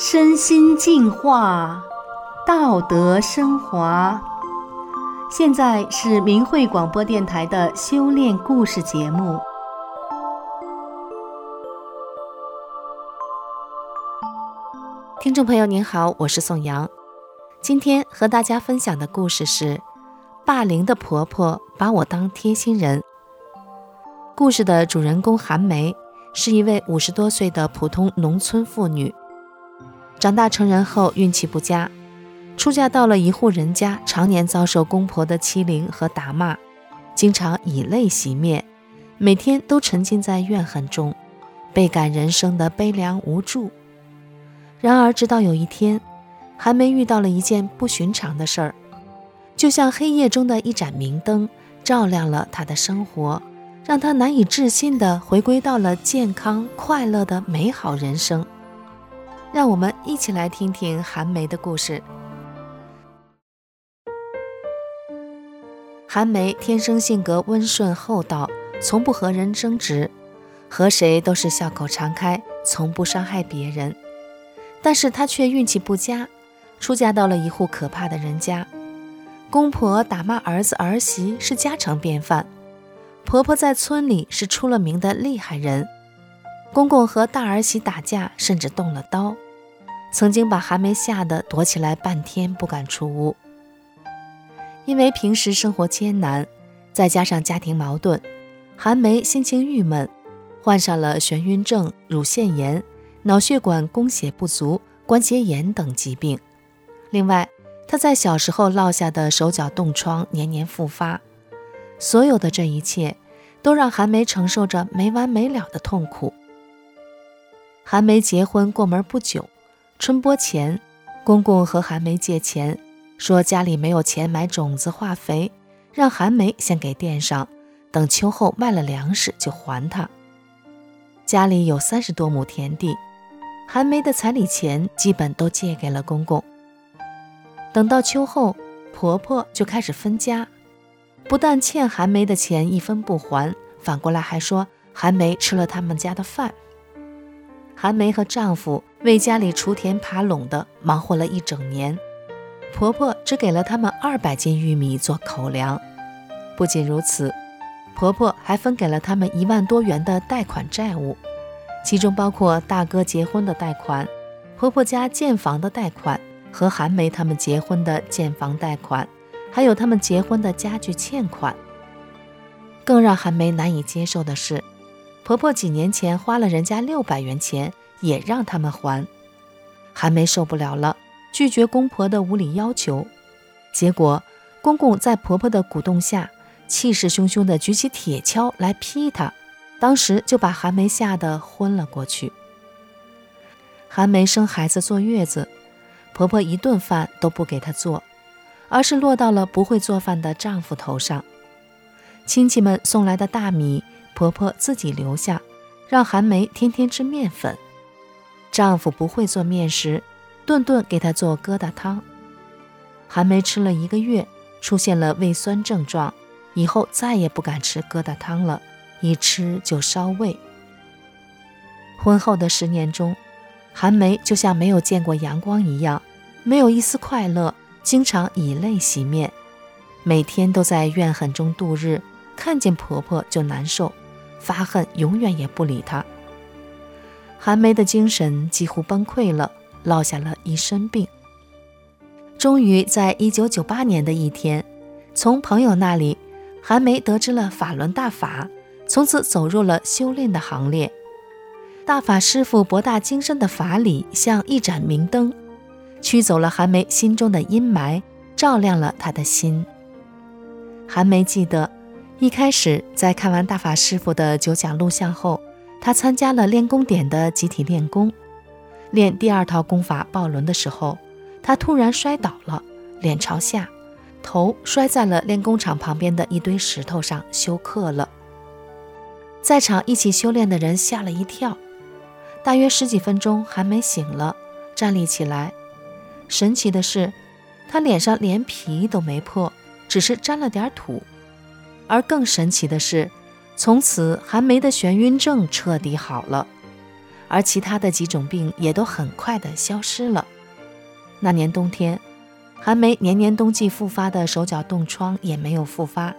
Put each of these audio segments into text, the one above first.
身心净化，道德升华。现在是明慧广播电台的修炼故事节目。听众朋友您好，我是宋阳。今天和大家分享的故事是：霸凌的婆婆把我当贴心人。故事的主人公韩梅是一位五十多岁的普通农村妇女，长大成人后运气不佳。出嫁到了一户人家，常年遭受公婆的欺凌和打骂，经常以泪洗面，每天都沉浸在怨恨中，倍感人生的悲凉无助。然而，直到有一天，韩梅遇到了一件不寻常的事儿，就像黑夜中的一盏明灯，照亮了她的生活，让她难以置信地回归到了健康快乐的美好人生。让我们一起来听听韩梅的故事。韩梅天生性格温顺厚道，从不和人争执，和谁都是笑口常开，从不伤害别人。但是她却运气不佳，出嫁到了一户可怕的人家，公婆打骂儿子儿媳是家常便饭，婆婆在村里是出了名的厉害人，公公和大儿媳打架甚至动了刀，曾经把韩梅吓得躲起来半天不敢出屋。因为平时生活艰难，再加上家庭矛盾，韩梅心情郁闷，患上了眩晕症、乳腺炎、脑血管供血不足、关节炎等疾病。另外，她在小时候落下的手脚冻疮年年复发。所有的这一切，都让韩梅承受着没完没了的痛苦。韩梅结婚过门不久，春播前，公公和韩梅借钱。说家里没有钱买种子、化肥，让韩梅先给垫上，等秋后卖了粮食就还他。家里有三十多亩田地，韩梅的彩礼钱基本都借给了公公。等到秋后，婆婆就开始分家，不但欠韩梅的钱一分不还，反过来还说韩梅吃了他们家的饭。韩梅和丈夫为家里锄田耙垄的忙活了一整年。婆婆只给了他们二百斤玉米做口粮。不仅如此，婆婆还分给了他们一万多元的贷款债务，其中包括大哥结婚的贷款、婆婆家建房的贷款和韩梅他们结婚的建房贷款，还有他们结婚的家具欠款。更让韩梅难以接受的是，婆婆几年前花了人家六百元钱，也让他们还。韩梅受不了了。拒绝公婆的无理要求，结果公公在婆婆的鼓动下，气势汹汹地举起铁锹来劈她，当时就把韩梅吓得昏了过去。韩梅生孩子坐月子，婆婆一顿饭都不给她做，而是落到了不会做饭的丈夫头上。亲戚们送来的大米，婆婆自己留下，让韩梅天天吃面粉。丈夫不会做面食。顿顿给她做疙瘩汤，韩梅吃了一个月，出现了胃酸症状，以后再也不敢吃疙瘩汤了，一吃就烧胃。婚后的十年中，韩梅就像没有见过阳光一样，没有一丝快乐，经常以泪洗面，每天都在怨恨中度日，看见婆婆就难受，发恨永远也不理他。韩梅的精神几乎崩溃了。落下了一身病。终于在一九九八年的一天，从朋友那里，韩梅得知了法轮大法，从此走入了修炼的行列。大法师傅博大精深的法理像一盏明灯，驱走了韩梅心中的阴霾，照亮了她的心。韩梅记得，一开始在看完大法师傅的九讲录像后，他参加了练功点的集体练功。练第二套功法抱轮的时候，他突然摔倒了，脸朝下，头摔在了练功场旁边的一堆石头上，休克了。在场一起修炼的人吓了一跳。大约十几分钟，还没醒了，站立起来。神奇的是，他脸上连皮都没破，只是沾了点土。而更神奇的是，从此韩梅的眩晕症彻底好了。而其他的几种病也都很快的消失了。那年冬天，韩梅年年冬季复发的手脚冻疮也没有复发，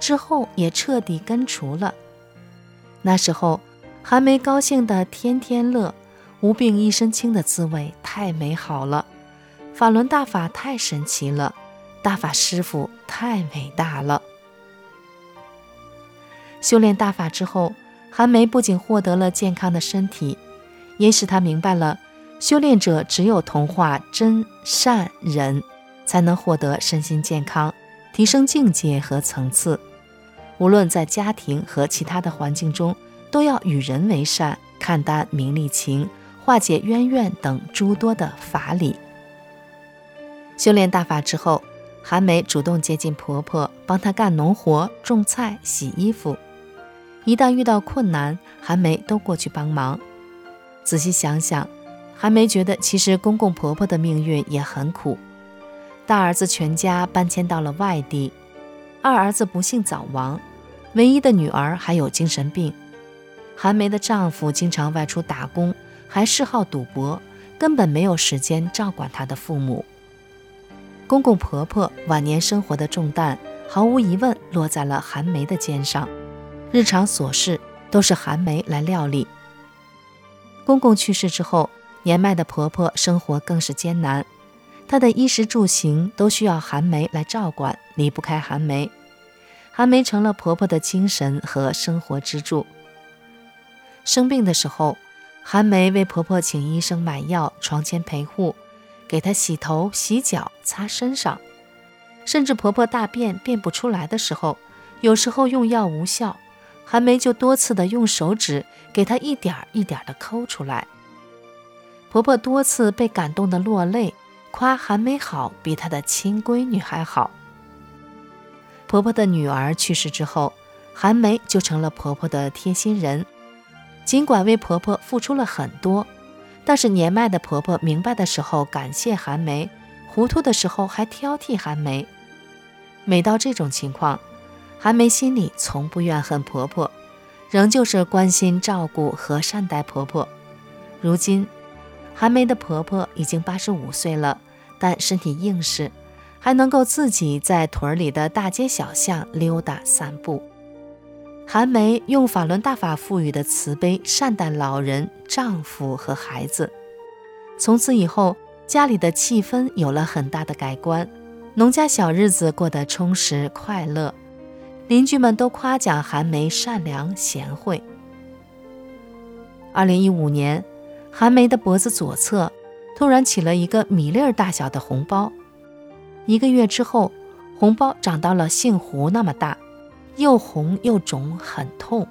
之后也彻底根除了。那时候，韩梅高兴的天天乐，无病一身轻的滋味太美好了，法轮大法太神奇了，大法师傅太伟大了。修炼大法之后，韩梅不仅获得了健康的身体，也使她明白了，修炼者只有同化真善忍，才能获得身心健康，提升境界和层次。无论在家庭和其他的环境中，都要与人为善，看淡名利情，化解冤怨等诸多的法理。修炼大法之后，韩梅主动接近婆婆，帮她干农活、种菜、洗衣服。一旦遇到困难，韩梅都过去帮忙。仔细想想，韩梅觉得其实公公婆婆的命运也很苦。大儿子全家搬迁到了外地，二儿子不幸早亡，唯一的女儿还有精神病。韩梅的丈夫经常外出打工，还嗜好赌博，根本没有时间照管她的父母。公公婆婆晚年生活的重担，毫无疑问落在了韩梅的肩上。日常琐事都是韩梅来料理。公公去世之后，年迈的婆婆生活更是艰难，她的衣食住行都需要韩梅来照管，离不开韩梅。韩梅成了婆婆的精神和生活支柱。生病的时候，韩梅为婆婆请医生买药，床前陪护，给她洗头、洗脚、擦身上，甚至婆婆大便便不出来的时候，有时候用药无效。韩梅就多次的用手指给她一点一点的抠出来，婆婆多次被感动的落泪，夸韩梅好，比她的亲闺女还好。婆婆的女儿去世之后，韩梅就成了婆婆的贴心人，尽管为婆婆付出了很多，但是年迈的婆婆明白的时候感谢韩梅，糊涂的时候还挑剔韩梅。每到这种情况。韩梅心里从不怨恨婆婆，仍旧是关心照顾和善待婆婆。如今，韩梅的婆婆已经八十五岁了，但身体硬实，还能够自己在屯里的大街小巷溜达散步。韩梅用法轮大法赋予的慈悲善待老人、丈夫和孩子，从此以后，家里的气氛有了很大的改观，农家小日子过得充实快乐。邻居们都夸奖韩梅善良贤惠。二零一五年，韩梅的脖子左侧突然起了一个米粒儿大小的红包，一个月之后，红包长到了杏核那么大，又红又肿，很痛，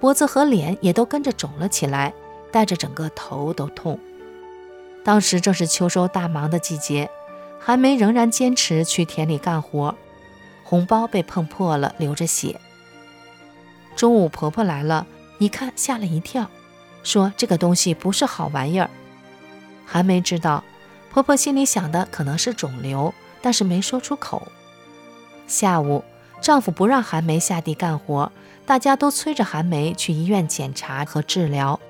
脖子和脸也都跟着肿了起来，带着整个头都痛。当时正是秋收大忙的季节，韩梅仍然坚持去田里干活。红包被碰破了，流着血。中午婆婆来了，一看吓了一跳，说：“这个东西不是好玩意儿。”韩梅知道，婆婆心里想的可能是肿瘤，但是没说出口。下午，丈夫不让韩梅下地干活，大家都催着韩梅去医院检查和治疗。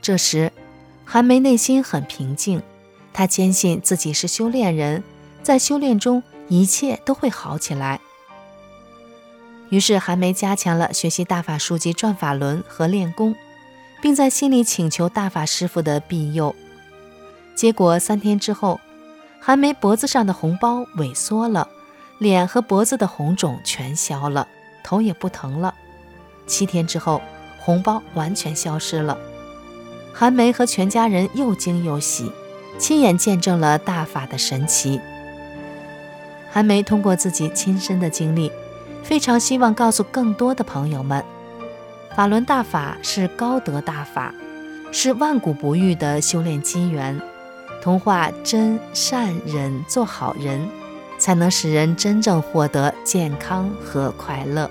这时，韩梅内心很平静，她坚信自己是修炼人，在修炼中。一切都会好起来。于是韩梅加强了学习大法书籍转法轮和练功，并在心里请求大法师父的庇佑。结果三天之后，韩梅脖子上的红包萎缩了，脸和脖子的红肿全消了，头也不疼了。七天之后，红包完全消失了。韩梅和全家人又惊又喜，亲眼见证了大法的神奇。韩梅通过自己亲身的经历，非常希望告诉更多的朋友们：法轮大法是高德大法，是万古不遇的修炼机缘。同化真善人，做好人，才能使人真正获得健康和快乐。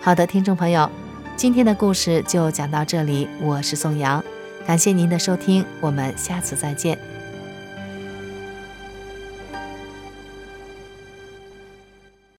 好的，听众朋友，今天的故事就讲到这里，我是宋阳，感谢您的收听，我们下次再见。